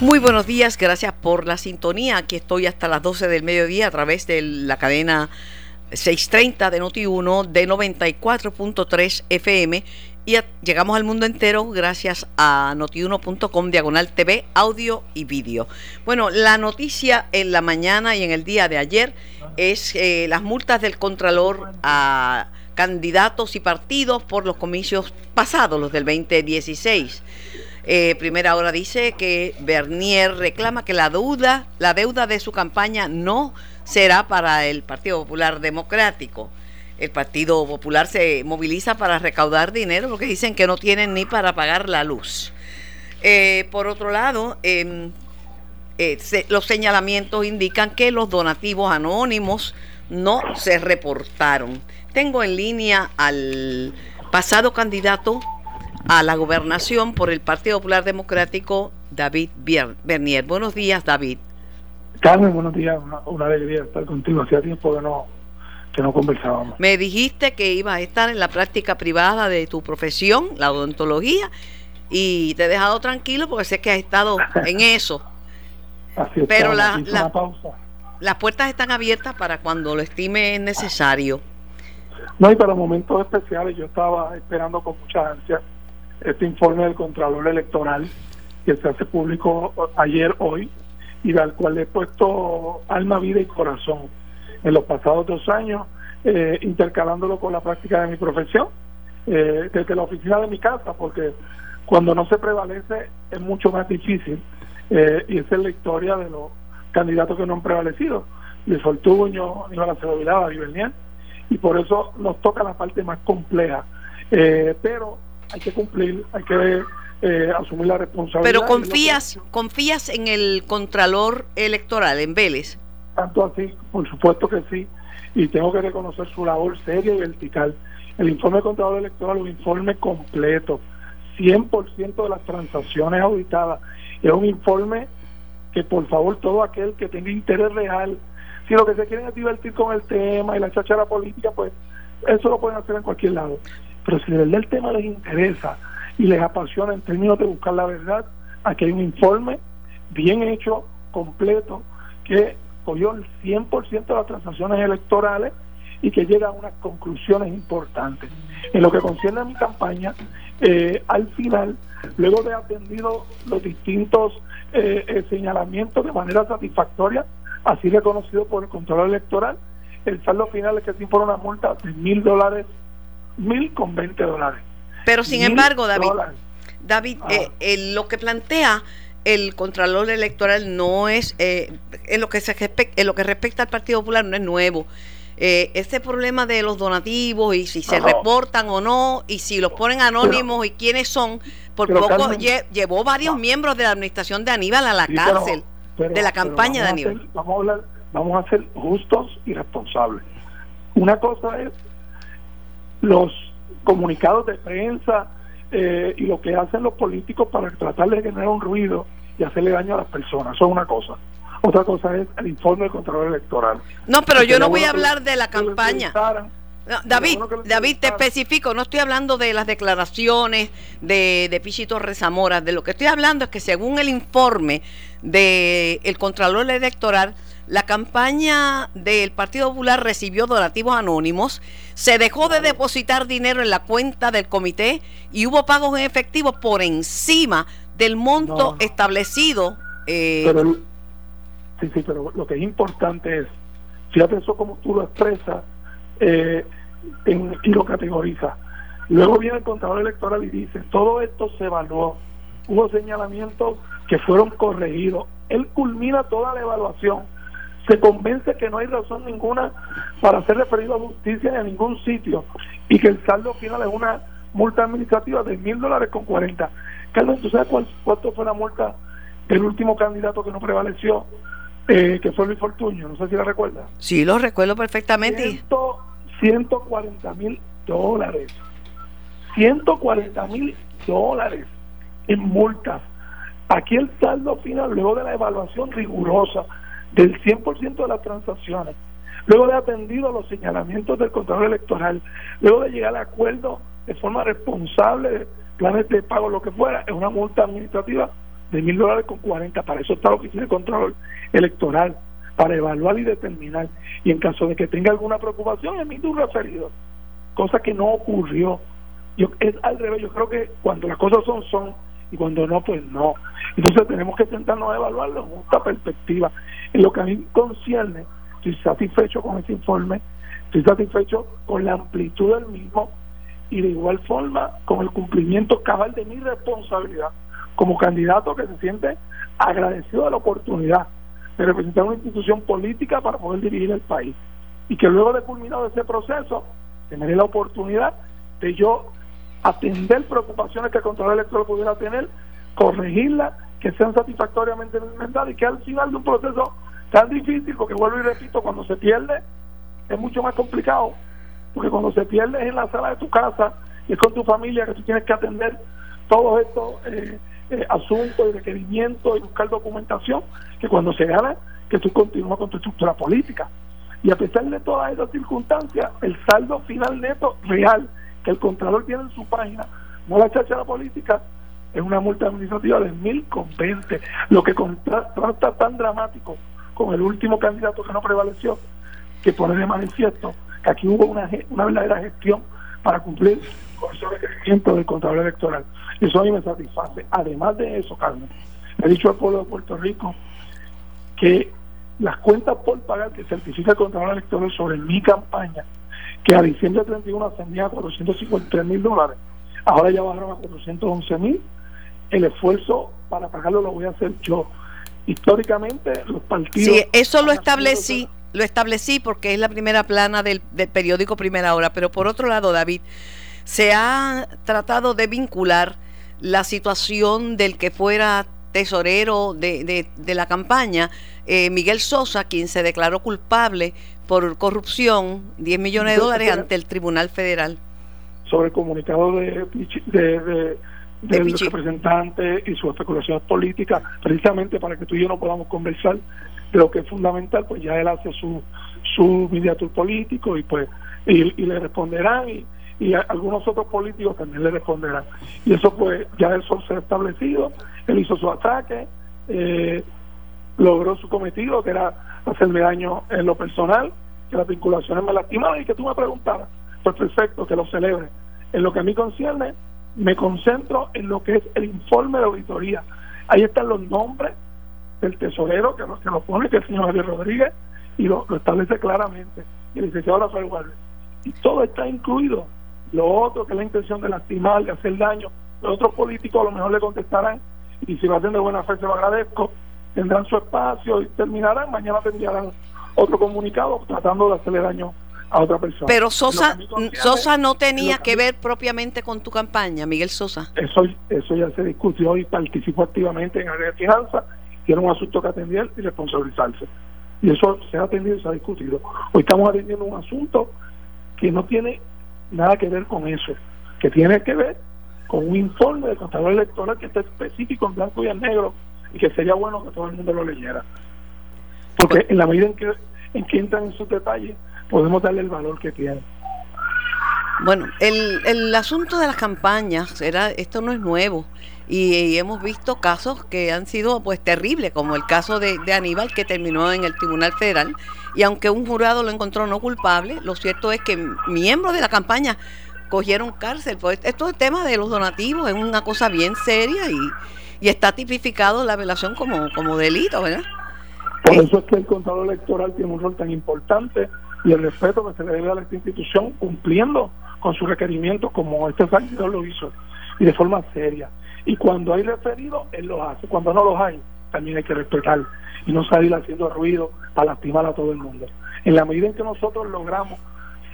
Muy buenos días, gracias por la sintonía. Aquí estoy hasta las 12 del mediodía a través de la cadena 630 de Noti1 de 94.3 FM y llegamos al mundo entero gracias a notiuno.com diagonal TV, audio y vídeo. Bueno, la noticia en la mañana y en el día de ayer es eh, las multas del Contralor a candidatos y partidos por los comicios pasados, los del 2016. Eh, primera hora dice que Bernier reclama que la deuda, la deuda de su campaña no será para el Partido Popular Democrático. El Partido Popular se moviliza para recaudar dinero porque dicen que no tienen ni para pagar la luz. Eh, por otro lado, em, eh, los señalamientos indican que los donativos anónimos no se reportaron. Tengo en línea al pasado candidato a la gobernación por el Partido Popular Democrático, David Bernier. Buenos días, David. Carmen, buenos días. Una, alegría estar contigo. Hacía tiempo que no, que no conversábamos. Me dijiste que ibas a estar en la práctica privada de tu profesión, la odontología, y te he dejado tranquilo porque sé que has estado en eso. Así Pero la, la, pausa. las puertas están abiertas para cuando lo estime necesario. No, y para momentos especiales yo estaba esperando con mucha ansia este informe del Contralor Electoral que se hace público ayer, hoy, y al cual he puesto alma, vida y corazón en los pasados dos años, eh, intercalándolo con la práctica de mi profesión, eh, desde la oficina de mi casa, porque cuando no se prevalece es mucho más difícil, eh, y esa es la historia de los candidatos que no han prevalecido, Luis Fortuño, Aníbal Acevedo Vilada, y por eso nos toca la parte más compleja. Eh, pero hay que cumplir, hay que eh, asumir la responsabilidad. Pero confías, confías en el Contralor Electoral, en Vélez. Tanto así, por supuesto que sí, y tengo que reconocer su labor seria y vertical. El informe del Contralor Electoral es un informe completo, 100% de las transacciones auditadas. Es un informe que por favor todo aquel que tenga interés real, si lo que se quieren es divertir con el tema y la chachara política, pues eso lo pueden hacer en cualquier lado. Pero si de verdad el tema les interesa y les apasiona en términos de buscar la verdad, aquí hay un informe bien hecho, completo, que cogió el 100% de las transacciones electorales y que llega a unas conclusiones importantes. En lo que concierne a mi campaña, eh, al final, luego de atendido los distintos eh, eh, señalamientos de manera satisfactoria, así reconocido por el control electoral, el saldo final es que se impone una multa de mil dólares mil con veinte dólares. Pero sin embargo, David, David, eh, ah. lo que plantea el Contralor Electoral no es, eh, en, lo que se respecta, en lo que respecta al Partido Popular, no es nuevo. Eh, este problema de los donativos y si se reportan o no, y si los ponen anónimos y quiénes son, por poco llevó varios miembros de la administración de Aníbal a la cárcel, de la campaña de Aníbal. vamos, a vamos a ser justos y responsables. Una cosa es los comunicados de prensa eh, y lo que hacen los políticos para tratar de generar un ruido y hacerle daño a las personas. Eso es una cosa. Otra cosa es el informe del control electoral. No, pero yo no voy a hablar de la campaña. David, David, te especifico, no estoy hablando de las declaraciones de, de Pichito Rezamora, de lo que estoy hablando es que según el informe del el Contralor Electoral, la campaña del Partido Popular recibió donativos anónimos, se dejó de depositar dinero en la cuenta del comité y hubo pagos en efectivo por encima del monto establecido. Eh, pero, sí, sí, pero lo que es importante es, fíjate eso como tú lo expresas eh, y lo categoriza. Luego viene el contador electoral y dice, todo esto se evaluó, hubo señalamientos que fueron corregidos. Él culmina toda la evaluación se convence que no hay razón ninguna para ser referido a justicia en ningún sitio y que el saldo final es una multa administrativa de mil dólares con cuarenta. Carlos, ¿tú sabes cuánto fue la multa del último candidato que no prevaleció, eh, que fue Luis Fortuño? No sé si la recuerdas. Sí, lo recuerdo perfectamente. 140 mil dólares. 140 mil dólares en multas. Aquí el saldo final, luego de la evaluación rigurosa, del 100% de las transacciones, luego de atendido los señalamientos del control electoral, luego de llegar al acuerdo de forma responsable, planes de pago, lo que fuera, es una multa administrativa de mil dólares con 40. Para eso está la Oficina de Control Electoral, para evaluar y determinar. Y en caso de que tenga alguna preocupación, emite un referido. Cosa que no ocurrió. Yo, es al revés, yo creo que cuando las cosas son, son, y cuando no, pues no. Entonces tenemos que sentarnos a evaluarlo en esta perspectiva. En lo que a mí concierne, estoy satisfecho con ese informe, estoy satisfecho con la amplitud del mismo y de igual forma con el cumplimiento cabal de mi responsabilidad como candidato que se siente agradecido de la oportunidad de representar una institución política para poder dirigir el país y que luego de culminado ese proceso tendré la oportunidad de yo atender preocupaciones que el control electoral pudiera tener, corregirlas, que sean satisfactoriamente implementadas y que al final de un proceso tan difícil, porque vuelvo y repito, cuando se pierde es mucho más complicado, porque cuando se pierde es en la sala de tu casa y es con tu familia que tú tienes que atender todos estos eh, eh, asuntos y requerimientos y buscar documentación, que cuando se gana, que tú continúas con tu estructura política. Y a pesar de todas esas circunstancias, el saldo final neto real que el Contralor tiene en su página, no la la política, es una multa administrativa de mil con veinte, lo que contrasta tan dramático con el último candidato que no prevaleció, que pone de manifiesto que aquí hubo una, una verdadera gestión para cumplir con esos requerimientos del Contralor Electoral. Eso a mí me satisface. Además de eso, Carmen, he dicho al pueblo de Puerto Rico que las cuentas por pagar que certifica el Contralor Electoral sobre mi campaña que a diciembre 31 ascendía a 453 mil dólares, ahora ya bajaron a 411 mil. El esfuerzo para pagarlo lo voy a hacer yo. Históricamente, los partidos. Sí, eso lo establecí. Lo establecí porque es la primera plana del, del periódico Primera Hora, pero por otro lado, David, se ha tratado de vincular la situación del que fuera tesorero de, de, la campaña, eh, Miguel Sosa, quien se declaró culpable por corrupción, 10 millones de dólares ante el Tribunal Federal. Sobre el comunicado de, de, del representante y sus especulaciones políticas, precisamente para que tú y yo no podamos conversar de lo que es fundamental, pues ya él hace su, su mediatur político y pues y, le responderán y, y algunos otros políticos también le responderán. Y eso pues ya eso se ha establecido, él hizo su ataque, eh, logró su cometido, que era hacerme daño en lo personal, que las vinculaciones me lastimaban y que tú me preguntaras, pues perfecto, que lo celebre. En lo que a mí concierne, me concentro en lo que es el informe de auditoría. Ahí están los nombres del tesorero que que lo pone, que es el señor Javier Rodríguez, y lo, establece claramente, y el licenciado Rafael Guardia. Y todo está incluido. Lo otro, que es la intención de lastimar, de hacer daño, los otros políticos a lo mejor le contestarán, y si lo hacen de buena fe se lo agradezco, tendrán su espacio y terminarán, mañana tendrán otro comunicado tratando de hacerle daño a otra persona. Pero Sosa, Sosa no tenía que, ver propiamente con tu campaña, Miguel Sosa. Eso, eso ya se discutió y participó activamente en área de finanzas, tiene un asunto que atender y responsabilizarse. Y eso se ha atendido y se ha discutido. Hoy estamos atendiendo un asunto que no tiene nada que ver con eso, que tiene que ver con un informe del contador electoral que está específico en blanco y en negro y que sería bueno que todo el mundo lo leyera. Porque en la medida en que, en que entran en sus detalles, podemos darle el valor que tiene. Bueno, el, el asunto de las campañas, era, esto no es nuevo. Y, hemos visto casos que han sido pues terribles, como el caso de, de, Aníbal que terminó en el Tribunal Federal. Y aunque un jurado lo encontró no culpable, lo cierto es que miembros de la campaña cogieron cárcel. Pues esto es tema de los donativos, es una cosa bien seria y, y está tipificado la violación como, como delito, ¿verdad? Por eso es que el contador electoral tiene un rol tan importante y el respeto que se le debe a esta institución cumpliendo con sus requerimientos como este servidor lo hizo y de forma seria. Y cuando hay referido, él lo hace. Cuando no los hay, también hay que respetar y no salir haciendo ruido para lastimar a todo el mundo. En la medida en que nosotros logramos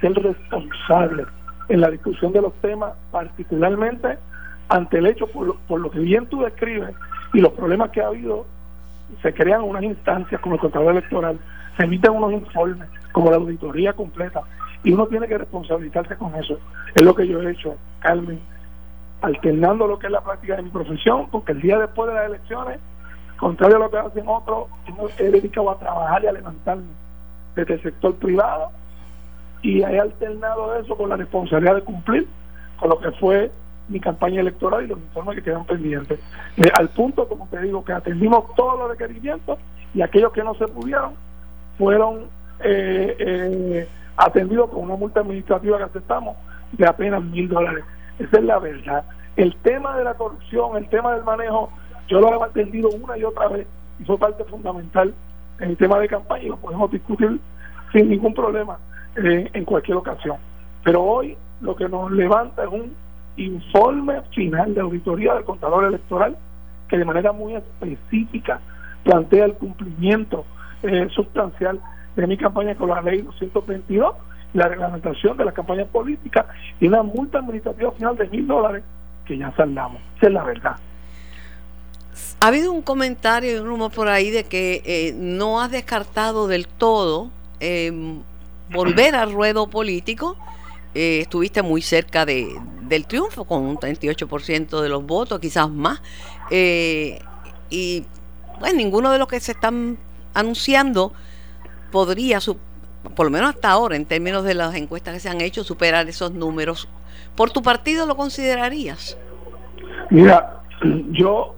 ser responsables en la discusión de los temas, particularmente ante el hecho, por lo, por lo que bien tú describes y los problemas que ha habido, se crean unas instancias como el contador electoral, se emiten unos informes, como la auditoría completa, y uno tiene que responsabilizarse con eso. Es lo que yo he hecho, Carmen, alternando lo que es la práctica de mi profesión, porque el día después de las elecciones, contrario a lo que hacen otros, he dedicado a trabajar y a levantarme desde el sector privado y he alternado eso con la responsabilidad de cumplir con lo que fue mi campaña electoral y los informes que quedan pendientes. al punto, como te digo, que atendimos todos los requerimientos y aquellos que no se pudieron fueron eh, eh, atendidos con una multa administrativa que aceptamos de apenas mil dólares. Esa es la verdad. El tema de la corrupción, el tema del manejo, yo lo he atendido una y otra vez y fue parte fundamental en el tema de campaña y lo podemos discutir sin ningún problema eh, en cualquier ocasión. Pero hoy lo que nos levanta es un informe final de auditoría del contador electoral que de manera muy específica plantea el cumplimiento eh, sustancial de mi campaña con la ley 222, la reglamentación de la campaña política y una multa administrativa final de mil dólares que ya saldamos. Esa es la verdad. Ha habido un comentario y un rumor por ahí de que eh, no has descartado del todo eh, volver al ruedo político. Eh, estuviste muy cerca de, del triunfo con un 38% de los votos, quizás más. y pues ninguno de los que se están anunciando podría, por lo menos hasta ahora, en términos de las encuestas que se han hecho, superar esos números. ¿Por tu partido lo considerarías? Mira, yo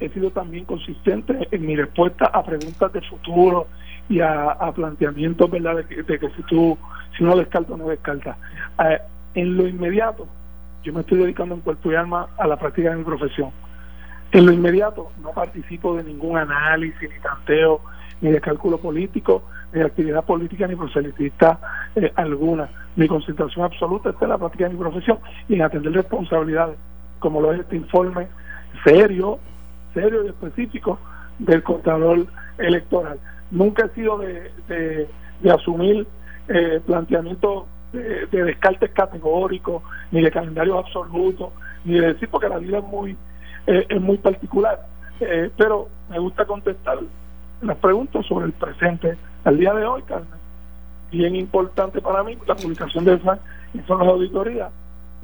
he sido también consistente en mi respuesta a preguntas de futuro y a, planteamientos, ¿verdad?, de que, si tú, si no descartas, no descartas. Eh, en lo inmediato, yo me estoy dedicando en cuerpo y alma a la práctica de mi profesión. En lo inmediato, no participo de ningún análisis, ni tanteo, ni de cálculo político, ni de actividad política, ni proselitista eh, alguna. Mi concentración absoluta está en la práctica de mi profesión y en atender responsabilidades, como lo es este informe serio, serio y específico del contador electoral. Nunca he sido de, de, asumir eh, planteamientos de, descartes categóricos, ni de calendarios absolutos, ni de decir porque la vida es muy, eh, es muy particular. Eh, pero me gusta contestar las preguntas sobre el presente. Al día de hoy, Carmen, bien importante para mí la publicación de esa son las auditorías,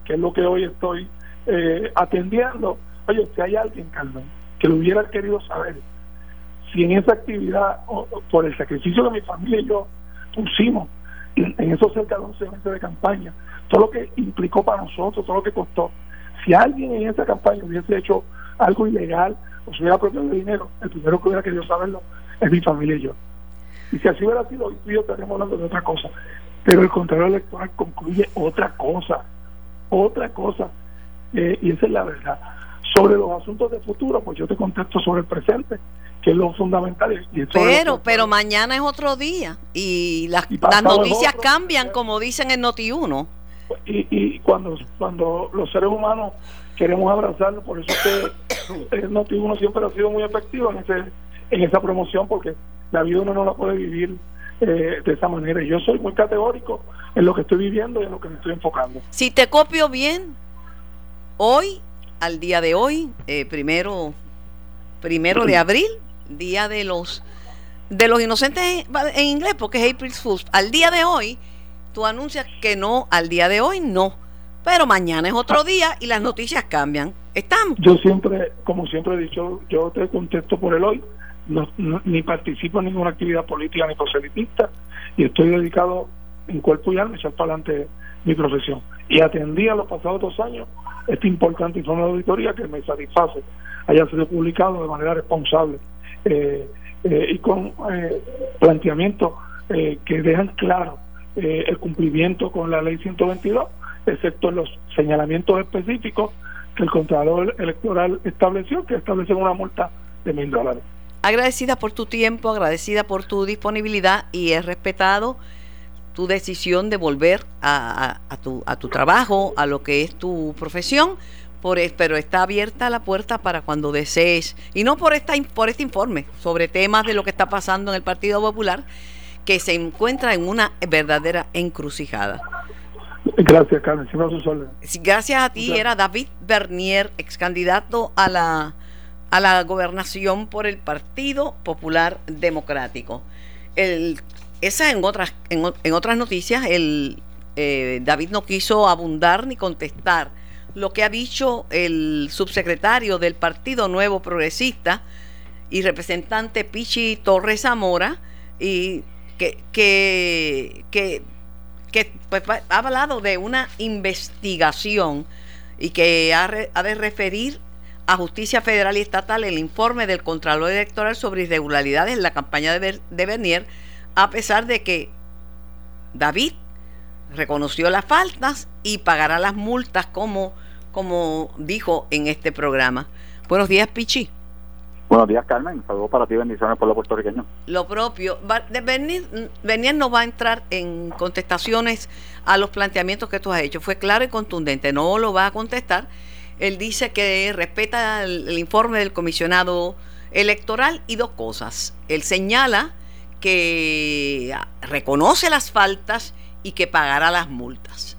que es lo que hoy estoy eh, atendiendo. Oye, si hay alguien, Carmen, que lo hubiera querido saber, si en esa actividad, o, por el sacrificio que mi familia y yo pusimos en, esos cerca de 11 meses de campaña, todo lo que implicó para nosotros, todo lo que costó, si alguien en esa campaña hubiese hecho algo ilegal o se hubiera apropiado de dinero, el primero que hubiera querido saberlo es mi familia y yo. Y si así hubiera sido, hoy yo estaríamos hablando de otra cosa. Pero el contrario electoral concluye otra cosa, otra cosa. Eh, y esa es la verdad. Sobre los asuntos de futuro, pues yo te contesto sobre el presente, que es lo fundamental. pero, pero mañana es otro día y las, las noticias cambian, como dicen en Noti1. Y, y cuando, cuando los seres humanos queremos abrazarlo, por eso que el Noti1 siempre ha sido muy efectivo en, ese, en esa promoción, porque la vida uno no la puede vivir eh, de esa manera. Y yo soy muy categórico en lo que estoy viviendo y en lo que me estoy enfocando. Si te copio bien, hoy, al día de hoy, eh, primero, primero de abril, día de los de los inocentes en inglés, porque es April Fool's. Al día de hoy, tú anuncias que no, al día de hoy no. Pero mañana es otro día y las noticias cambian. ¿Estamos? Yo siempre, como siempre he dicho, yo te contesto por el hoy. No, ni participo en ninguna actividad política ni proselitista y estoy dedicado en cuerpo y alma a echar para adelante mi profesión. Y atendí a los pasados dos años este importante informe de auditoría que me satisface haya sido publicado de manera responsable eh, eh, y con eh, planteamientos que dejan claro el cumplimiento con la ley 122, excepto los señalamientos específicos que el Contralor Electoral estableció, que establecen una multa de mil dólares. Agradecida por tu tiempo, agradecida por tu disponibilidad y he respetado tu decisión de volver a, tu, a tu trabajo, a lo que es tu profesión, por, pero está abierta la puerta para cuando desees, y no por, esta, por este informe sobre temas de lo que está pasando en el Partido Popular, que se encuentra en una verdadera encrucijada. Gracias, Carmen. Gracias a ti, era David Bernier, ex candidato a la a la gobernación por el Partido Popular Democrático. El, esa en otras, en, otras noticias, el, eh, David no quiso abundar ni contestar. Lo que ha dicho el subsecretario del Partido Nuevo Progresista y representante Pichi Torres Zamora, y que, que, que, pues, ha hablado de una investigación y que ha, de referir a Justicia Federal y Estatal el informe del Contralor Electoral sobre irregularidades en la campaña de, de Bernier, a pesar de que David reconoció las faltas y pagará las multas como, como dijo en este programa. Buenos días, Pichi. Buenos días, Carmen. Saludos para ti, bendiciones por los puertorriqueños. Lo propio. Bernier no va a entrar en contestaciones a los planteamientos que tú has hecho. Fue claro y contundente. No lo va a contestar. Él dice que respeta el informe del comisionado electoral y dos cosas. Él señala que reconoce las faltas y que pagará las multas.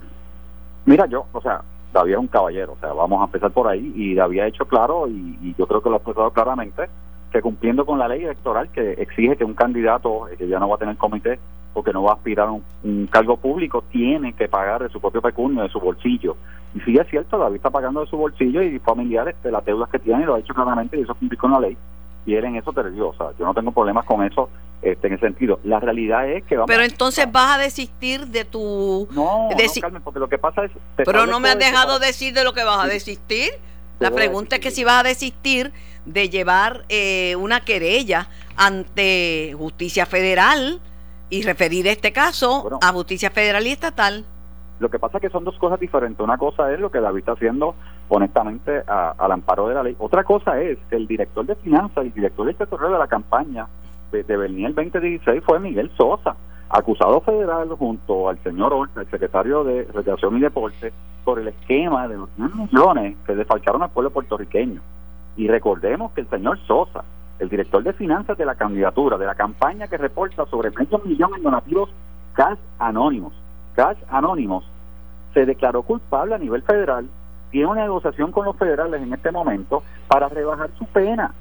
Mira, yo, o sea, David es un caballero, o sea, vamos a empezar por ahí y David ha hecho claro y, yo creo que lo ha expresado claramente que cumpliendo con la ley electoral que exige que un candidato eh, que ya no va a tener comité porque no va a aspirar a un, cargo público tiene que pagar de su propio pecunio, de su bolsillo. Y sí es cierto, David está pagando de su bolsillo y familiares de las deudas que tiene, lo ha hecho claramente y eso cumple con la ley y él en eso te dio, o sea, yo no tengo problemas con eso este, en ese sentido. La realidad es que vamos Pero entonces vas a desistir de tu... No, no porque lo que pasa es... Pero no me has dejado decir de lo que vas a desistir. La pregunta es que si vas a desistir de llevar eh, una querella ante justicia federal y referir este caso a justicia federal y estatal. Lo que pasa es que son dos cosas diferentes. Una cosa es lo que David está haciendo honestamente al amparo de la ley. Otra cosa es que el director de finanzas y el director de territorio de la campaña de, Bernier 2016 fue Miguel Sosa, acusado federal junto al señor Orta, el secretario de Recreación y Deporte, por el esquema de los millones que desfalcaron al pueblo puertorriqueño. Y recordemos que el señor Sosa, el director de finanzas de la candidatura, de la campaña que reporta sobre medio millón en donativos cash anónimos, cash anónimos, se declaró culpable a nivel federal tiene una negociación con los federales en este momento para rebajar su pena.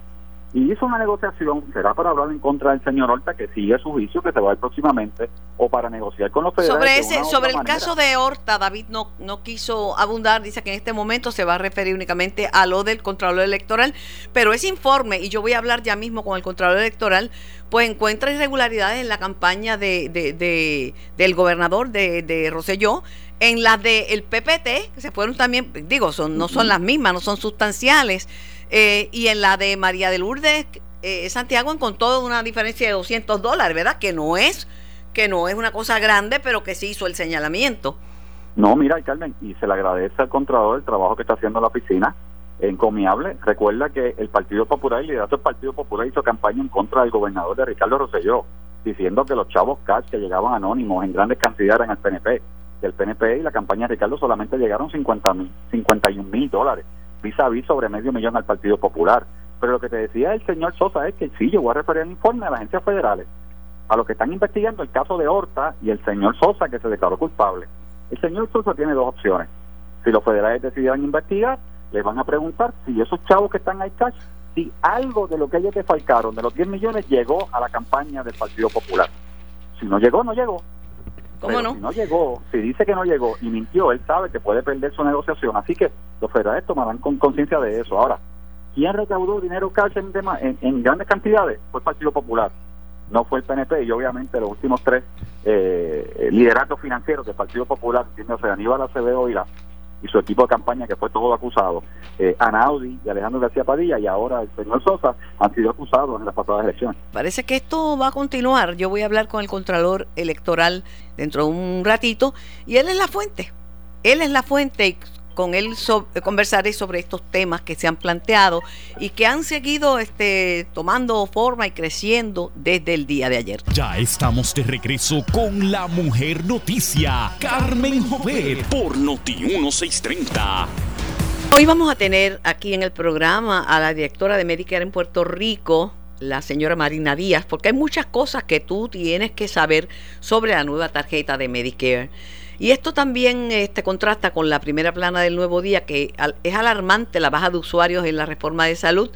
Y hizo una negociación, será para hablar en contra del señor Horta, que sigue su juicio, que se va a ir próximamente, o para negociar con los federales. Sobre, ese, sobre el caso de Horta, David no, no quiso abundar, dice que en este momento se va a referir únicamente a lo del Contralor Electoral, pero ese informe, y yo voy a hablar ya mismo con el Contralor Electoral, pues encuentra irregularidades en la campaña de, de, del gobernador de, de Roselló, en las del PPT, que se fueron también, digo, son, no son las mismas, no son sustanciales, eh, y en la de María de Lourdes eh, Santiago encontró una diferencia de 200 dólares, ¿verdad? Que no es que no es una cosa grande, pero que sí hizo el señalamiento. No, mira, Carmen, y se le agradece al Contralor el trabajo que está haciendo la oficina, encomiable. Recuerda que el Partido Popular, el liderato del Partido Popular hizo campaña en contra del gobernador de Ricardo Rosselló, diciendo que los chavos cash que llegaban anónimos en grandes cantidades en el PNP del PNP y la campaña de Ricardo solamente llegaron 50 mil, 51 mil dólares, vis a vis sobre medio millón al Partido Popular. Pero lo que te decía el señor Sosa es que sí, yo voy a referir el informe a las agencias federales, a los que están investigando el caso de Horta y el señor Sosa que se declaró culpable. El señor Sosa tiene dos opciones. Si los federales decidieran investigar, le van a preguntar si esos chavos que están ahí cash, si algo de lo que ellos defalcaron, de los 10 millones, llegó a la campaña del Partido Popular. Si no llegó, no llegó. ¿Cómo no? Si no llegó, si dice que no llegó y mintió, él sabe que puede perder su negociación. Así que los federales tomarán con conciencia de eso. Ahora, ¿quién recaudó dinero cash en, en, grandes cantidades? Fue el Partido Popular, no fue el PNP. Y obviamente los últimos tres eh, lideratos financieros del Partido Popular, sea Aníbal Acevedo y la y su equipo de campaña, que fue todo acusado, eh, Anaudi y Alejandro García Padilla y ahora el señor Sosa, han sido acusados en las pasadas elecciones. Parece que esto va a continuar. Yo voy a hablar con el Contralor Electoral dentro de un ratito y él es la fuente. Él es la fuente con él conversaré sobre estos temas que se han planteado y que han seguido este, tomando forma y creciendo desde el día de ayer. Ya estamos de regreso con la mujer noticia, Carmen Jovet, por Noti 1630. Hoy vamos a tener aquí en el programa a la directora de Medicare en Puerto Rico, la señora Marina Díaz, porque hay muchas cosas que tú tienes que saber sobre la nueva tarjeta de Medicare. Y esto también este, contrasta con la primera plana del nuevo día, que es alarmante la baja de usuarios en la reforma de salud.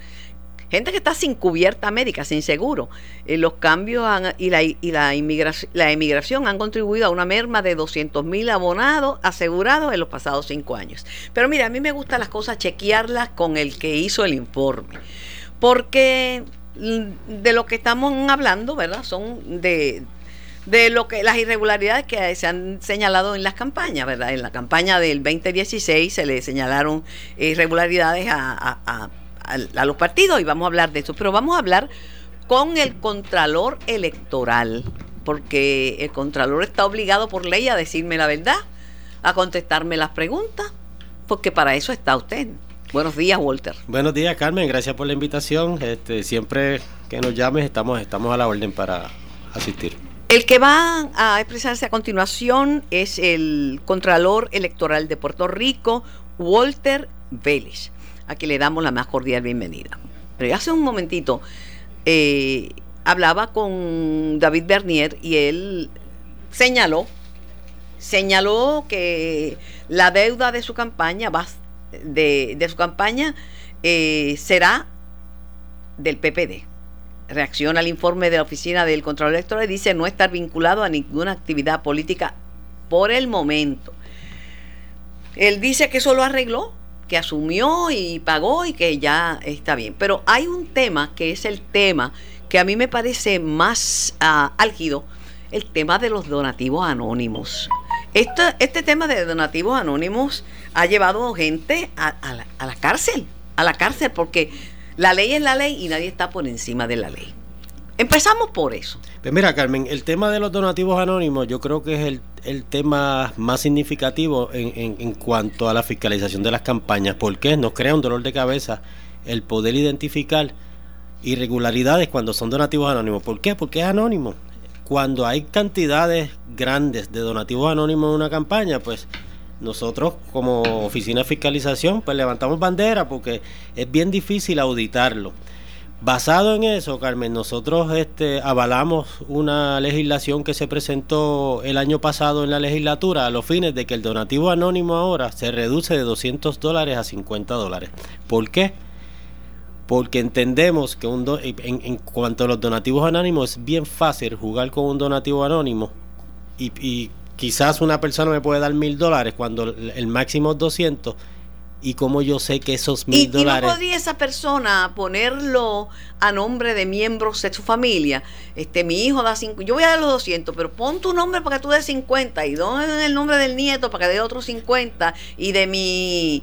Gente que está sin cubierta médica, sin seguro. Eh, los cambios y, la, y la, inmigración, la emigración han contribuido a una merma de 200 mil abonados asegurados en los pasados cinco años. Pero mira, a mí me gustan las cosas chequearlas con el que hizo el informe. Porque mm, de lo que estamos hablando, ¿verdad? Son de de lo que las irregularidades que se han señalado en las campañas, ¿verdad? En la campaña del 2016 se le señalaron irregularidades a, a, a, los partidos y vamos a hablar de eso, pero vamos a hablar con el Contralor Electoral, porque el Contralor está obligado por ley a decirme la verdad, a contestarme las preguntas, porque para eso está usted. Buenos días, Walter. Buenos días, Carmen. Gracias por la invitación. Este, siempre que nos llames estamos, estamos a la orden para asistir. El que va a expresarse a continuación es el Contralor Electoral de Puerto Rico, Walter Vélez, a quien le damos la más cordial bienvenida. Pero hace un momentito eh, hablaba con David Bernier y él señaló, señaló que la deuda de su campaña va, de, su campaña eh, será del PPD reacciona al informe de la Oficina del Control Electoral y dice no estar vinculado a ninguna actividad política por el momento. Él dice que eso lo arregló, que asumió y pagó y que ya está bien. Pero hay un tema que es el tema que a mí me parece más uh, álgido, el tema de los donativos anónimos. Este, este tema de donativos anónimos ha llevado gente a, a la cárcel, a la cárcel porque la ley es la ley y nadie está por encima de la ley. Empezamos por eso. Pues mira, Carmen, el tema de los donativos anónimos yo creo que es el, tema más significativo en, en, cuanto a la fiscalización de las campañas. porque Nos crea un dolor de cabeza el poder identificar irregularidades cuando son donativos anónimos. ¿Por qué? Porque es anónimo. Cuando hay cantidades grandes de donativos anónimos en una campaña, pues nosotros como oficina de fiscalización pues levantamos bandera porque es bien difícil auditarlo. Basado en eso, Carmen, nosotros este, avalamos una legislación que se presentó el año pasado en la legislatura a los fines de que el donativo anónimo ahora se reduce de 200 dólares a 50 dólares. ¿Por qué? Porque entendemos que un en, en, cuanto a los donativos anónimos es bien fácil jugar con un donativo anónimo y quizás una persona me puede dar mil dólares cuando el máximo es 200 y como yo sé que esos mil dólares... ¿Y no podría esa persona ponerlo a nombre de miembros de su familia? Este, mi hijo da cinco, yo voy a dar los 200, pero pon tu nombre para que tú des 50 y don el nombre del nieto para que dé otros 50 y de mi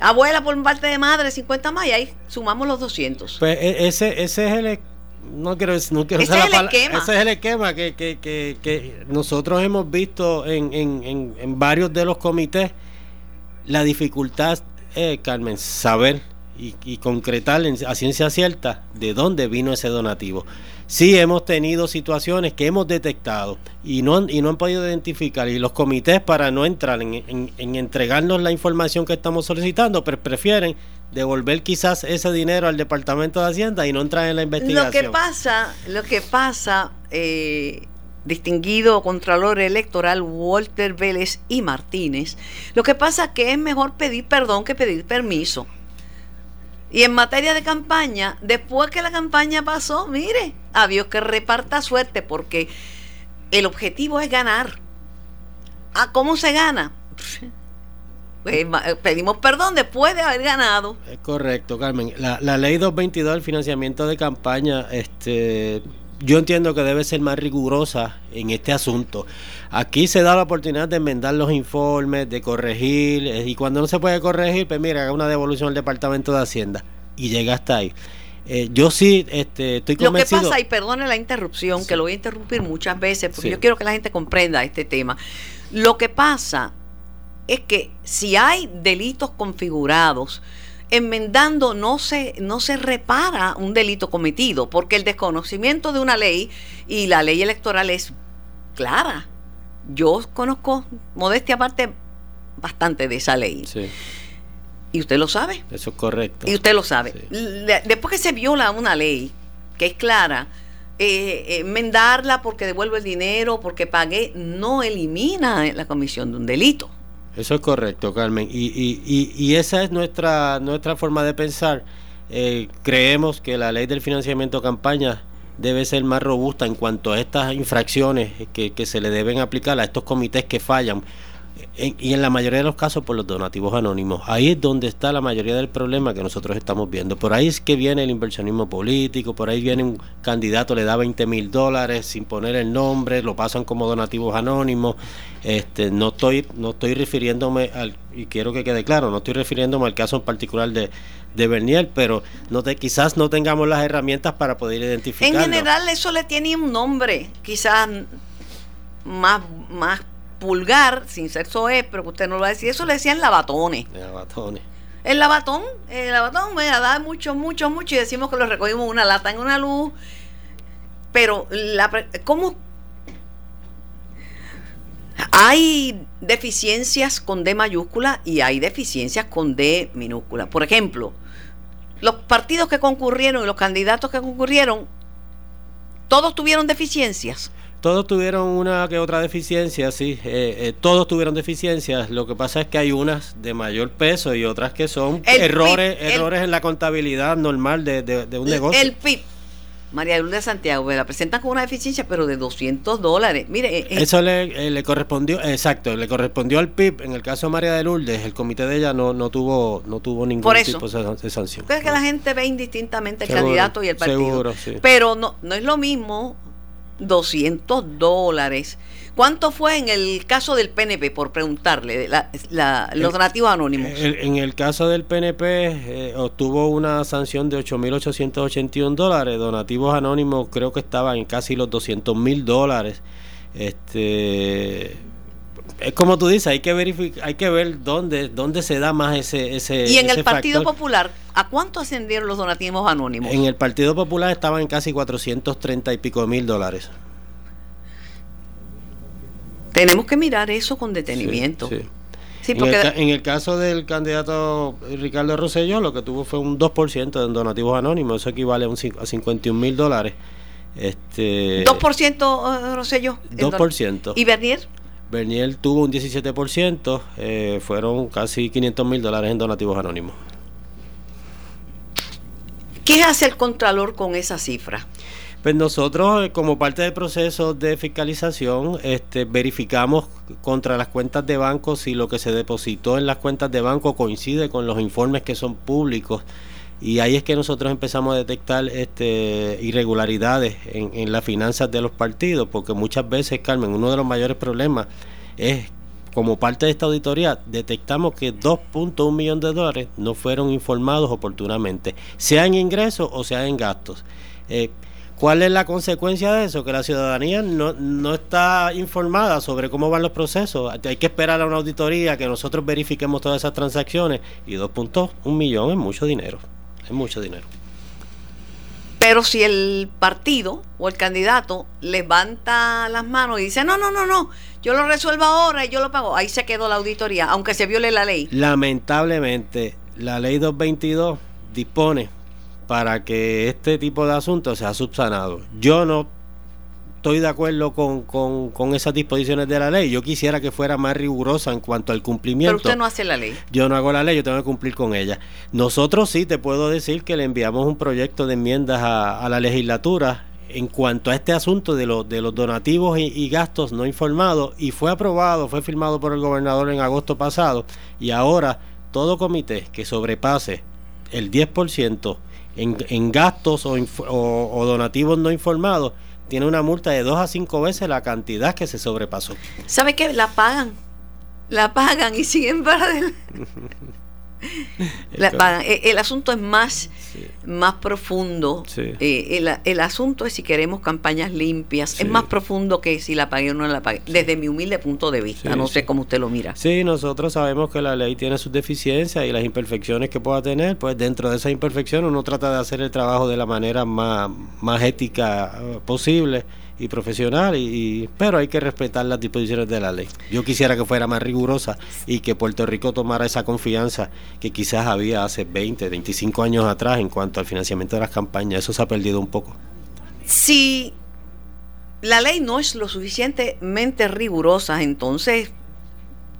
abuela por parte de madre 50 más y ahí sumamos los 200. Pues e, ese, ese es el no quiero, no quiero ese, es el esquema. ese es el esquema que, que, que, que nosotros hemos visto en, en, en, varios de los comités. La dificultad, eh, Carmen, saber y, y concretar a ciencia cierta de dónde vino ese donativo. Sí hemos tenido situaciones que hemos detectado y no, y no han podido identificar y los comités para no entrar en, en, en entregarnos la información que estamos solicitando, pero prefieren devolver quizás ese dinero al Departamento de Hacienda y no entrar en la investigación. Lo que pasa, lo que pasa, eh, distinguido Contralor Electoral Walter Vélez y Martínez, lo que pasa es que es mejor pedir perdón que pedir permiso. Y en materia de campaña, después que la campaña pasó, mire, a Dios que reparta suerte, porque el objetivo es ganar. ¿A ah, cómo se gana? Pues, eh, pedimos perdón después de haber ganado. Es correcto, Carmen. La, la ley 222 del financiamiento de campaña, este, yo entiendo que debe ser más rigurosa en este asunto. Aquí se da la oportunidad de enmendar los informes, de corregir, eh, y cuando no se puede corregir, pues mira, haga una devolución al Departamento de Hacienda y llega hasta ahí. Eh, yo sí este, estoy convencido. Lo que pasa, y perdone la interrupción, que lo voy a interrumpir muchas veces, porque yo quiero que la gente comprenda este tema. Lo que pasa es que si hay delitos configurados, enmendando no se, no se repara un delito cometido, porque el desconocimiento de una ley y la ley electoral es clara. Yo conozco, modestia aparte, bastante de esa ley. Sí. Y usted lo sabe. Eso es correcto. Y usted lo sabe. Después que se viola una ley que es clara, eh, enmendarla porque devuelvo el dinero, porque pagué, no elimina la comisión de un delito. Eso es correcto, Carmen. Y, y, y, esa es nuestra, nuestra forma de pensar. Eh, creemos que la ley del financiamiento campaña debe ser más robusta en cuanto a estas infracciones que, se le deben aplicar a estos comités que fallan. Y en la mayoría de los casos por los donativos anónimos. Ahí es donde está la mayoría del problema que nosotros estamos viendo. Por ahí es que viene el inversionismo político, por ahí viene un candidato, le da 20 mil dólares sin poner el nombre, lo pasan como donativos anónimos. Este, no estoy, no estoy refiriéndome al, y quiero que quede claro, no estoy refiriéndome al caso en particular de, de Bernier, pero no te, quizás no tengamos las herramientas para poder identificarlo. En general eso le tiene un nombre, quizás más, más pulgar, sin ser soez, pero que usted no lo va a decir, eso le decían lavatones. Lavatones. El lavatón, el lavatón me da mucho, mucho, mucho y decimos que lo recogimos una lata en una luz. Pero, la, ¿cómo? Hay deficiencias con D mayúscula y hay deficiencias con D minúscula. Por ejemplo, los partidos que concurrieron y los candidatos que concurrieron, todos tuvieron deficiencias. Todos tuvieron una que otra deficiencia, sí, eh, eh, todos tuvieron deficiencias. Lo que pasa es que hay unas de mayor peso y otras que son errores errores en la contabilidad normal de, de, un negocio. El PIB, María Lourdes Santiago, la presentan con una deficiencia, pero de 200 dólares. Mire, eh, eso le, le, correspondió, exacto, le correspondió al PIB. En el caso de María de Lourdes, el comité de ella no, no tuvo no tuvo ningún tipo de sanción. Es que la gente ve indistintamente el candidato y el partido. Seguro, sí. Pero no, no es lo mismo 200 dólares. ¿Cuánto fue en el caso del PNP, por preguntarle, los donativos anónimos? en el caso del PNP eh, obtuvo una sanción de 8.881 dólares, donativos anónimos creo que estaban en casi los 200 mil dólares. Este, es como tú dices, hay que verificar, hay que ver dónde, dónde se da más ese, ese Y en el Partido Popular, ¿a cuánto ascendieron los donativos anónimos? En el Partido Popular estaban casi 430 y pico mil dólares. Tenemos que mirar eso con detenimiento. Sí, porque... en, el, caso del candidato Ricardo Rosselló, lo que tuvo fue un 2% en donativos anónimos, eso equivale a, un, a 51 mil dólares. Este, ¿2% Rosselló? 2%. ¿Y Bernier? Bernier tuvo un 17%, eh, fueron casi 500 mil dólares en donativos anónimos. ¿Qué hace el Contralor con esa cifra? Pues nosotros, eh, como parte del proceso de fiscalización, este, verificamos contra las cuentas de banco si lo que se depositó en las cuentas de banco coincide con los informes que son públicos y ahí es que nosotros empezamos a detectar este, irregularidades en, las finanzas de los partidos, porque muchas veces, Carmen, uno de los mayores problemas es como parte de esta auditoría, detectamos que 2.1 millones de dólares no fueron informados oportunamente, sea en ingresos o sea en gastos. Eh, ¿Cuál es la consecuencia de eso? Que la ciudadanía no, no está informada sobre cómo van los procesos. Hay que esperar a una auditoría que nosotros verifiquemos todas esas transacciones y 2.1 millón es mucho dinero es mucho dinero. Pero si el partido o el candidato levanta las manos y dice, no, no, no, no, yo lo resuelvo ahora y yo lo pago, ahí se quedó la auditoría, aunque se viole la ley. Lamentablemente, la ley 222 dispone para que este tipo de asuntos sea subsanado. Yo no estoy de acuerdo con, con, esas disposiciones de la ley. Yo quisiera que fuera más rigurosa en cuanto al cumplimiento. Pero usted no hace la ley. Yo no hago la ley, yo tengo que cumplir con ella. Nosotros sí te puedo decir que le enviamos un proyecto de enmiendas a, la legislatura en cuanto a este asunto de, los de los donativos y, gastos no informados y fue aprobado, fue firmado por el gobernador en agosto pasado y ahora todo comité que sobrepase el 10% en, en gastos o, o donativos no informados tiene una multa de dos a cinco veces la cantidad que se sobrepasó. ¿Sabe qué? La pagan. La pagan y siguen para adelante. Eh, el, asunto es más, más profundo. Eh, el, asunto es si queremos campañas limpias. Es más profundo que si la pagué o no la pagué. Desde mi humilde punto de vista. no sé cómo usted lo mira. Sí, nosotros sabemos que la ley tiene sus deficiencias y las imperfecciones que pueda tener. Pues dentro de esas imperfecciones uno trata de hacer el trabajo de la manera más, más ética eh, posible y profesional, y, pero hay que respetar las disposiciones de la ley. Yo quisiera que fuera más rigurosa y que Puerto Rico tomara esa confianza que quizás había hace 20, 25 años atrás en cuanto al financiamiento de las campañas. Eso se ha perdido un poco. Si la ley no es lo suficientemente rigurosa, entonces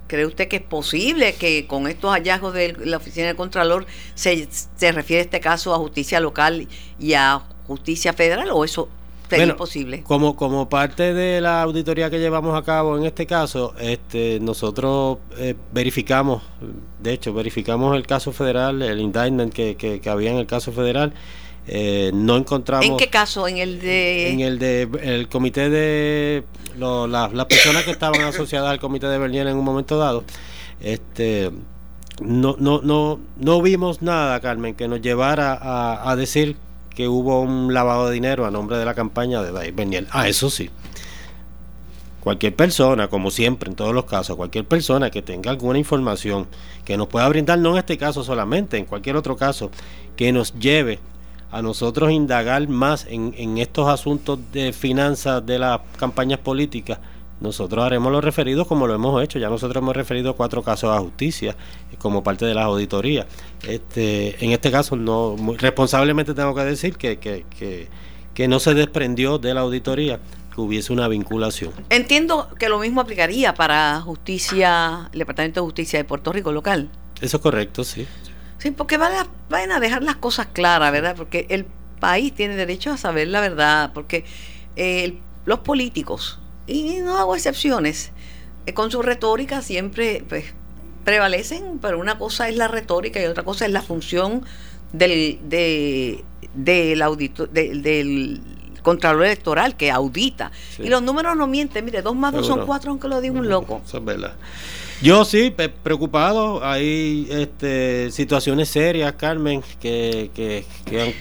¿Cree usted que es posible que con estos hallazgos de la Oficina del Contralor se, se refiere este caso a justicia local y a justicia federal o eso sería imposible. Como, como parte de la auditoría que llevamos a cabo en este caso, este, nosotros eh, verificamos, de hecho, verificamos el caso federal, el indictment que, que, que había en el caso federal. Eh, no encontramos. ¿En qué caso? En el de. En el de el comité de las personas que estaban asociadas al comité de Bernier en un momento dado. Este, no, no, no, no vimos nada, Carmen, que nos llevara a, a decir que hubo un lavado de dinero a nombre de la campaña de David Bernier. Ah, eso sí. Cualquier persona, como siempre en todos los casos, cualquier persona que tenga alguna información que nos pueda brindar, no en este caso solamente, en cualquier otro caso, que nos lleve a nosotros indagar más en, en estos asuntos de finanzas de las campañas políticas, nosotros haremos los referidos como lo hemos hecho. Ya nosotros hemos referido cuatro casos a justicia como parte de las auditorías. Este, en este caso, no responsablemente tengo que decir que, que, que, que no se desprendió de la auditoría que hubiese una vinculación. Entiendo que lo mismo aplicaría para justicia, el Departamento de Justicia de Puerto Rico local. Eso es correcto, sí. Sí, porque van a, van a dejar las cosas claras, ¿verdad? Porque el país tiene derecho a saber la verdad, porque eh, los políticos y no hago excepciones. Eh, con su retórica siempre pues, prevalecen, pero una cosa es la retórica y otra cosa es la función del, de, del, audito, del Contralor Electoral que audita. Y los números no mienten. Mire, dos más dos son cuatro, aunque lo diga un loco. Eso es verdad. Yo sí, preocupado. Hay este, situaciones serias, Carmen, que, que,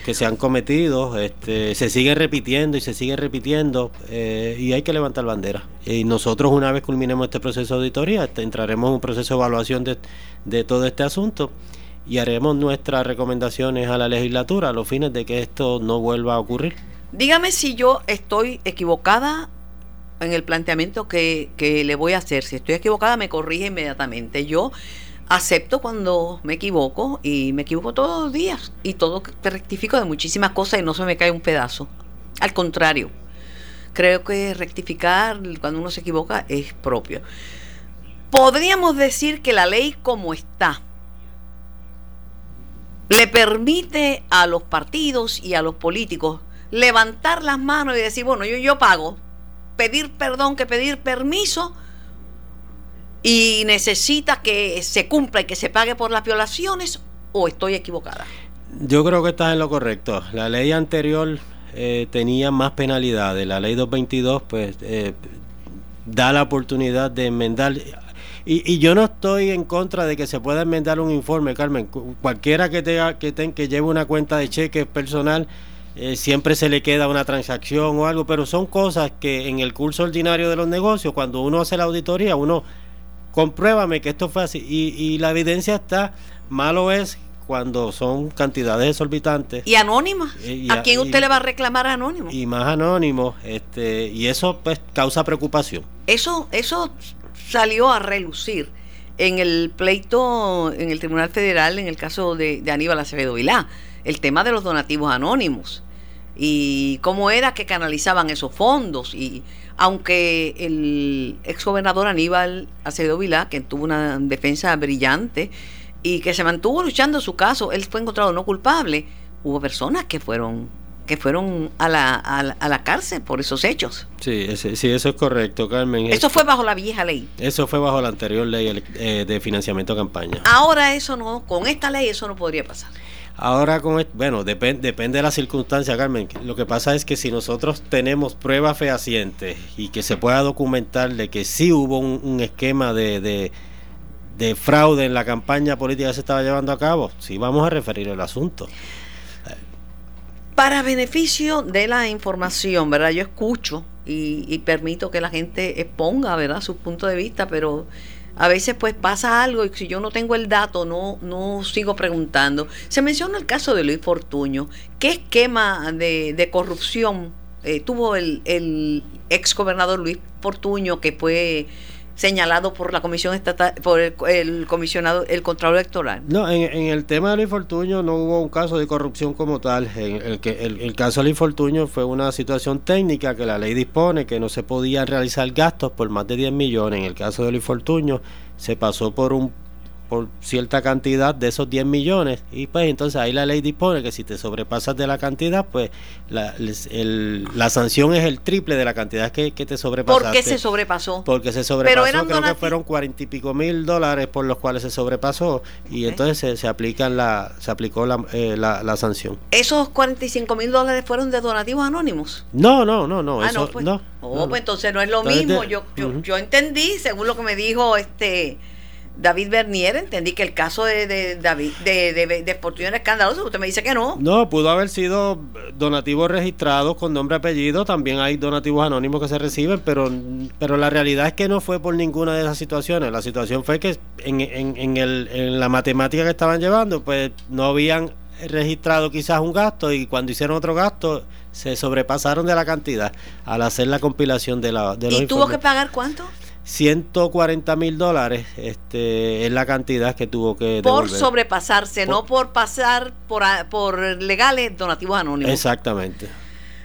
que, se han cometido. Este, se sigue repitiendo y se sigue repitiendo. Eh, y hay que levantar bandera. Y nosotros, una vez culminemos este proceso de auditoría, este, entraremos en un proceso de evaluación de, de todo este asunto y haremos nuestras recomendaciones a la legislatura a los fines de que esto no vuelva a ocurrir. Dígame si yo estoy equivocada en el planteamiento que, que, le voy a hacer. Si estoy equivocada, me corrige inmediatamente. Yo acepto cuando me equivoco y me equivoco todos los días y todo te rectifico de muchísimas cosas y no se me cae un pedazo. Al contrario, creo que rectificar cuando uno se equivoca es propio. Podríamos decir que la ley como está le permite a los partidos y a los políticos levantar las manos y decir, bueno, yo, yo pago, pedir perdón que pedir permiso y necesita que se cumpla y que se pague por las violaciones o estoy equivocada? Yo creo que estás en lo correcto. La ley anterior eh, tenía más penalidades. La ley 222 pues eh, da la oportunidad de enmendar. Y, y, yo no estoy en contra de que se pueda enmendar un informe, Carmen. Cualquiera que, tenga, que, ten, que lleve una cuenta de cheques personal eh, siempre se le queda una transacción o algo, pero son cosas que en el curso ordinario de los negocios, cuando uno hace la auditoría, uno compruébame que esto fue así y, y la evidencia está, malo es cuando son cantidades exorbitantes. Y anónimas. Eh, ¿A quién usted le va a reclamar anónimo? Y más anónimos, este, y eso pues causa preocupación. Eso, eso salió a relucir en el pleito en el Tribunal Federal en el caso de, de Aníbal Acevedo Vilá, el tema de los donativos anónimos y cómo era que canalizaban esos fondos. Y aunque el exgobernador Aníbal Acevedo Vilá, que tuvo una defensa brillante y que se mantuvo luchando su caso, él fue encontrado no culpable, hubo personas que fueron que fueron a la, a la, cárcel por esos hechos. Sí, ese, sí, eso es correcto, Carmen. Eso fue bajo la vieja ley. Eso fue bajo la anterior ley eh, de financiamiento de campaña. Ahora eso no, con esta ley eso no podría pasar. Ahora, con, bueno, depende, depende de la circunstancia, Carmen. Lo que pasa es que si nosotros tenemos pruebas fehacientes y que se pueda documentar de que sí hubo un, esquema de, de, de, fraude en la campaña política que se estaba llevando a cabo, sí vamos a referir el asunto. Para beneficio de la información, ¿verdad? Yo escucho y, y permito que la gente exponga, ¿verdad? Su punto de vista, pero a veces pues pasa algo y si yo no tengo el dato no, no sigo preguntando. Se menciona el caso de Luis Fortuño. ¿Qué esquema de, corrupción eh, tuvo el, el ex gobernador Luis Fortuño que fue señalado por la comisión estatal, por el, comisionado, el contralor electoral. No, en, el tema de Luis Fortuño no hubo un caso de corrupción como tal. En el, que, el, caso de Luis Fortuño fue una situación técnica que la ley dispone que no se podían realizar gastos por más de 10 millones. En el caso de Luis Fortuño se pasó por un por cierta cantidad de esos 10 millones y pues entonces ahí la ley dispone que si te sobrepasas de la cantidad pues la, la sanción es el triple de la cantidad que, te sobrepasaste. ¿Por qué se sobrepasó? Porque se sobrepasó, creo que fueron cuarenta y pico mil dólares por los cuales se sobrepasó y entonces se, se, aplican la, se aplicó la, eh, la, sanción. ¿Esos 45 mil dólares fueron de donativos anónimos? No, no, no, no. Ah, eso, no, pues, oh, pues entonces no es lo mismo. yo, yo, yo entendí, según lo que me dijo este David Bernier, entendí que el caso de, David de, de, de escandaloso, usted me dice que no. No, pudo haber sido donativos registrados con nombre y apellido, también hay donativos anónimos que se reciben, pero, pero la realidad es que no fue por ninguna de esas situaciones. La situación fue que en, en, en, el, en la matemática que estaban llevando, pues no habían registrado quizás un gasto y cuando hicieron otro gasto se sobrepasaron de la cantidad al hacer la compilación de, la, de los ¿Y tuvo que pagar cuánto? 140 mil dólares este, es la cantidad que tuvo que Por sobrepasarse, no por pasar por, por legales donativos anónimos. Exactamente.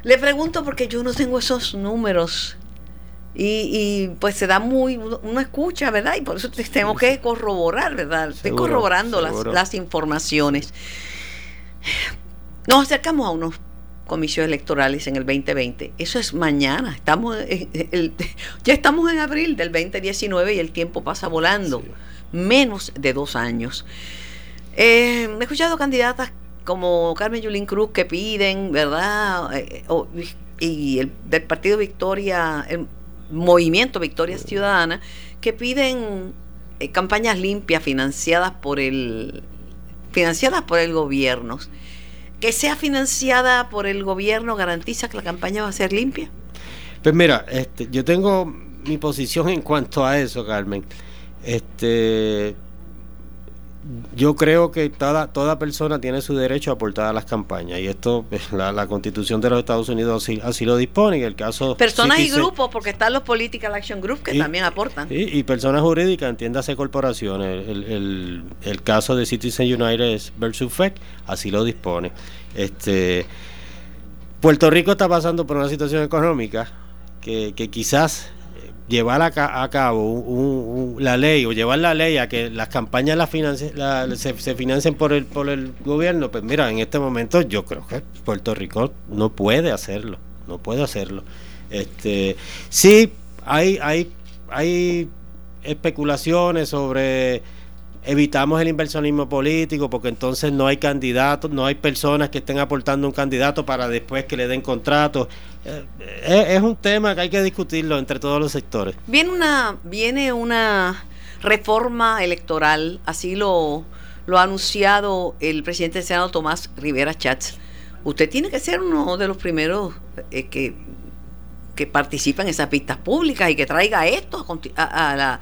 Le pregunto porque yo no tengo esos números. Y, pues se da muy, uno escucha, ¿verdad? Y por eso tenemos que corroborar, ¿verdad? Estoy corroborando las, las informaciones. Nos acercamos a unos comisiones electorales en el 2020. Eso es mañana. Estamos ya estamos en abril del 2019 y el tiempo pasa volando. Menos de dos años. Eh, he escuchado candidatas como Carmen Yulín Cruz que piden, ¿verdad? Eh, y el del Partido Victoria, el Movimiento Victoria Ciudadana, que piden eh, campañas limpias financiadas por el financiadas por el gobierno que sea financiada por el gobierno garantiza que la campaña va a ser limpia? Pues mira, este, yo tengo mi posición en cuanto a eso, Carmen. Este, yo creo que toda, toda persona tiene su derecho a aportar a las campañas y esto pues, la, constitución de los Estados Unidos así, lo dispone y el caso personas y grupos porque están los political action groups que también aportan. y, personas jurídicas entiéndase corporaciones el, el, caso de Citizen United versus FEC así lo dispone. Este Puerto Rico está pasando por una situación económica que, que quizás llevar a, cabo la ley o llevar la ley a que las campañas las se, financien por el, por el gobierno, pues mira, en este momento yo creo que Puerto Rico no puede hacerlo, no puede hacerlo. Este, sí, hay, hay, hay especulaciones sobre evitamos el inversionismo político porque entonces no hay candidatos, no hay personas que estén aportando un candidato para después que le den contratos. Eh, eh, es, un tema que hay que discutirlo entre todos los sectores. Viene una, viene una reforma electoral, así lo, lo ha anunciado el presidente del Senado Tomás Rivera Chats. Usted tiene que ser uno de los primeros eh, que, que participa en esas pistas públicas y que traiga esto a la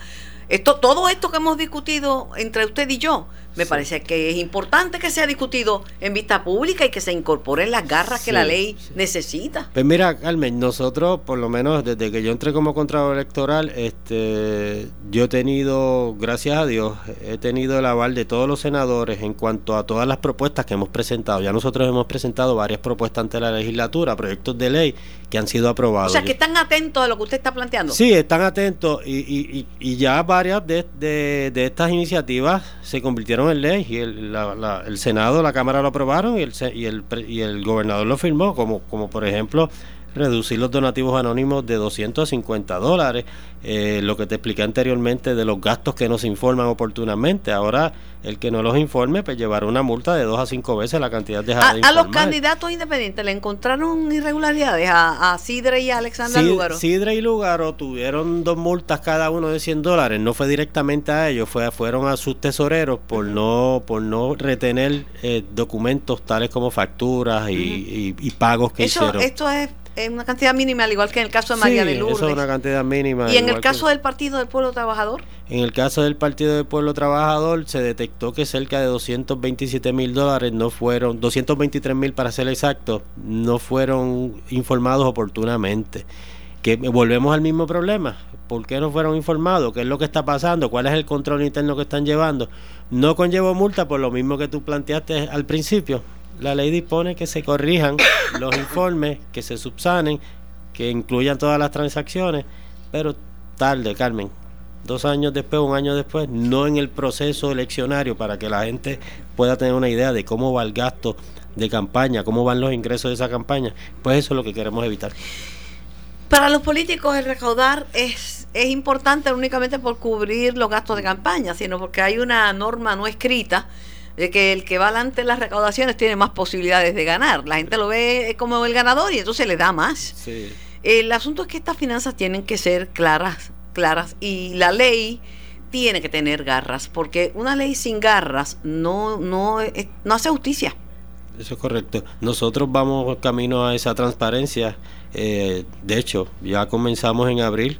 esto, todo esto que hemos discutido entre usted y yo, me parece que es importante que sea discutido en vista pública y que se incorporen las garras que la ley necesita. Pues mira, Carmen, nosotros, por lo menos desde que yo entré como contralor electoral, este, yo he tenido, gracias a Dios, he tenido el aval de todos los senadores en cuanto a todas las propuestas que hemos presentado. Ya nosotros hemos presentado varias propuestas ante la legislatura, proyectos de ley que han sido aprobados. O sea, que están atentos a lo que usted está planteando. Sí, están atentos y, y, y, ya varias de, de, de estas iniciativas se convirtieron en ley y el, el Senado, la Cámara lo aprobaron y el, y el, y el gobernador lo firmó, como, como por ejemplo reducir los donativos anónimos de 250 dólares, eh, lo que te expliqué anteriormente de los gastos que no se informan oportunamente. Ahora, el que no los informe, pues llevará una multa de dos a cinco veces la cantidad de A, a los candidatos independientes le encontraron irregularidades a, a Sidre y a Alexander Lugaro. Sidre y Lugaro tuvieron dos multas cada uno de 100 dólares. No fue directamente a ellos, fue, fueron a sus tesoreros por no por no retener eh, documentos tales como facturas y, y, pagos que Eso, hicieron. Esto es en una cantidad mínima, al igual que en el caso de María de Lourdes. Eso es una cantidad mínima. ¿Y en el caso del Partido del Pueblo Trabajador? En el caso del Partido del Pueblo Trabajador se detectó que cerca de 227 mil dólares no fueron, 223 mil para ser exacto, no fueron informados oportunamente. Que volvemos al mismo problema. ¿Por qué no fueron informados? ¿Qué es lo que está pasando? ¿Cuál es el control interno que están llevando? No conllevó multa por lo mismo que tú planteaste al principio la ley dispone que se corrijan los informes, que se subsanen, que incluyan todas las transacciones, pero tarde, Carmen, dos años después, un año después, no en el proceso eleccionario para que la gente pueda tener una idea de cómo va el gasto de campaña, cómo van los ingresos de esa campaña, pues eso es lo que queremos evitar. Para los políticos el recaudar es, es importante únicamente por cubrir los gastos de campaña, sino porque hay una norma no escrita de que el que va adelante en las recaudaciones tiene más posibilidades de ganar. La gente lo ve como el ganador y entonces le da más. El asunto es que estas finanzas tienen que ser claras, claras y la ley tiene que tener garras, porque una ley sin garras no, no, no hace justicia. Eso es correcto. Nosotros vamos camino a esa transparencia. Eh, de hecho, ya comenzamos en abril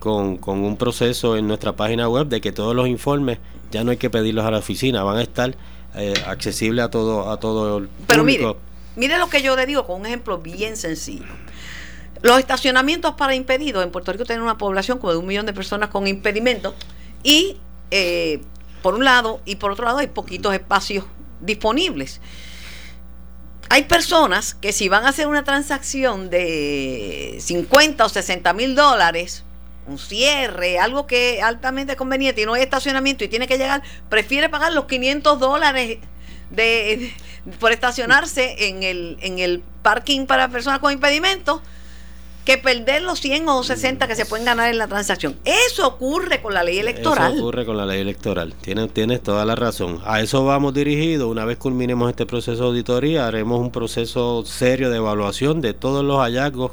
con, con, un proceso en nuestra página web de que todos los informes ya no hay que pedirlos a la oficina, van a estar eh, accesibles a todo, a todo el público. Pero mire, mire lo que yo le digo con un ejemplo bien sencillo. Los estacionamientos para impedidos, en Puerto Rico tienen una población como de un millón de personas con impedimentos y eh, por un lado y por otro lado hay poquitos espacios disponibles. Hay personas que si van a hacer una transacción de 50 o 60 mil dólares, un cierre, algo que es altamente conveniente y no hay estacionamiento y tiene que llegar, prefiere pagar los 500 dólares de, por estacionarse en el, en el parking para personas con impedimentos que perder los 100 o 60 que se pueden ganar en la transacción. Eso ocurre con la ley electoral. Eso ocurre con la ley electoral. Tienes, tienes toda la razón. A eso vamos dirigidos. Una vez culminemos este proceso de auditoría, haremos un proceso serio de evaluación de todos los hallazgos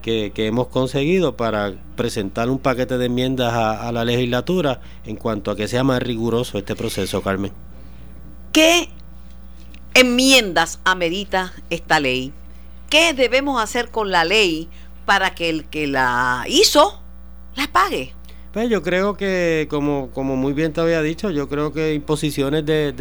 que, hemos conseguido para presentar un paquete de enmiendas a, a la legislatura en cuanto a que sea más riguroso este proceso, Carmen. ¿Qué enmiendas amerita esta ley? ¿Qué debemos hacer con la ley para que el que la hizo la pague. Pues yo creo que, como, como muy bien te había dicho, yo creo que imposiciones de,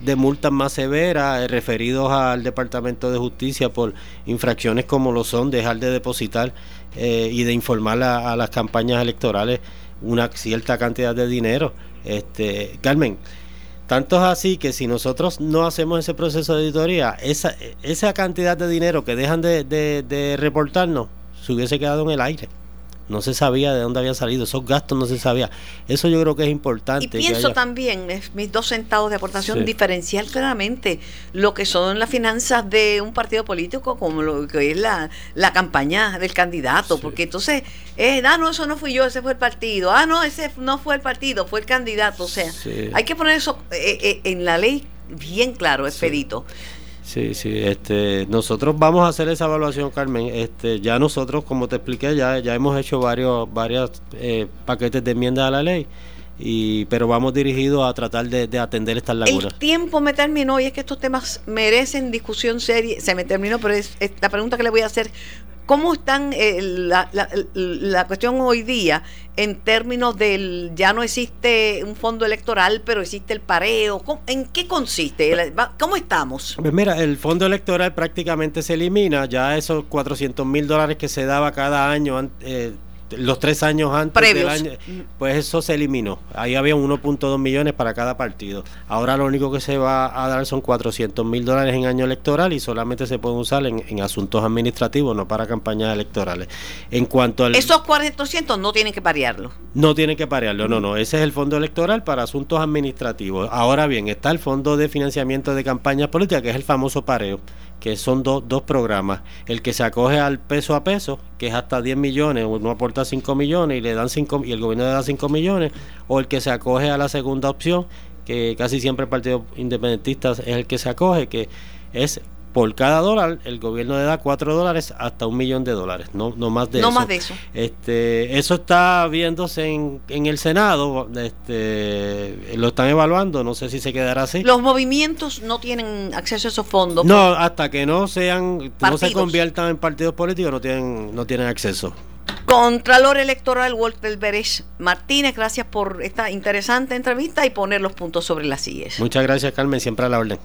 de, multas más severas eh, referidos al Departamento de Justicia por infracciones como lo son dejar de depositar eh, y de informar a, las campañas electorales una cierta cantidad de dinero. Este, Carmen, tanto es así que si nosotros no hacemos ese proceso de auditoría, esa, esa cantidad de dinero que dejan de, de reportarnos se hubiese quedado en el aire. No se sabía de dónde había salido, esos gastos no se sabía. Eso yo creo que es importante. Y pienso también, mis dos centavos de aportación, diferencial claramente lo que son las finanzas de un partido político como lo que es la, la campaña del candidato, porque entonces, eh, ah, no, eso no fui yo, ese fue el partido, ah, no, ese no fue el partido, fue el candidato. O sea, hay que poner eso eh, eh, en la ley bien claro, expedito. Sí, sí, este, nosotros vamos a hacer esa evaluación, Carmen. Este, ya nosotros, como te expliqué, ya, ya hemos hecho varios, varios eh, paquetes de enmiendas a la ley, y, pero vamos dirigidos a tratar de, atender estas lagunas. El tiempo me terminó y es que estos temas merecen discusión seria. Se me terminó, pero es la pregunta que le voy a hacer ¿Cómo están eh, la, la, cuestión hoy día en términos del ya no existe un fondo electoral, pero existe el pareo? ¿En qué consiste? ¿Cómo estamos? Pues mira, el fondo electoral prácticamente se elimina, ya esos 400 mil dólares que se daba cada año eh, los tres años antes del año, pues eso se eliminó. Ahí había 1.2 millones para cada partido. Ahora lo único que se va a dar son 400 mil dólares en año electoral y solamente se pueden usar en, asuntos administrativos, no para campañas electorales. En cuanto al... Esos 400 no tienen que parearlo. No tienen que parearlo, no, no. Ese es el fondo electoral para asuntos administrativos. Ahora bien, está el fondo de financiamiento de campañas políticas, que es el famoso pareo que son dos programas. El que se acoge al peso a peso, que es hasta 10 millones, uno aporta 5 millones y le dan 5 y el gobierno le da 5 millones, o el que se acoge a la segunda opción, que casi siempre el Partido Independentista es el que se acoge, que es por cada dólar el gobierno le da 4 dólares hasta un millón de dólares, no, no más de no eso. más de eso. Este, eso está viéndose en, en el Senado, este, lo están evaluando, no sé si se quedará así. Los movimientos no tienen acceso a esos fondos. No, hasta que no sean, no se conviertan en partidos políticos, no tienen, no tienen acceso. Contralor Electoral Walter Beresh Martínez, gracias por esta interesante entrevista y poner los puntos sobre las sillas. Muchas gracias, Carmen, siempre a la orden.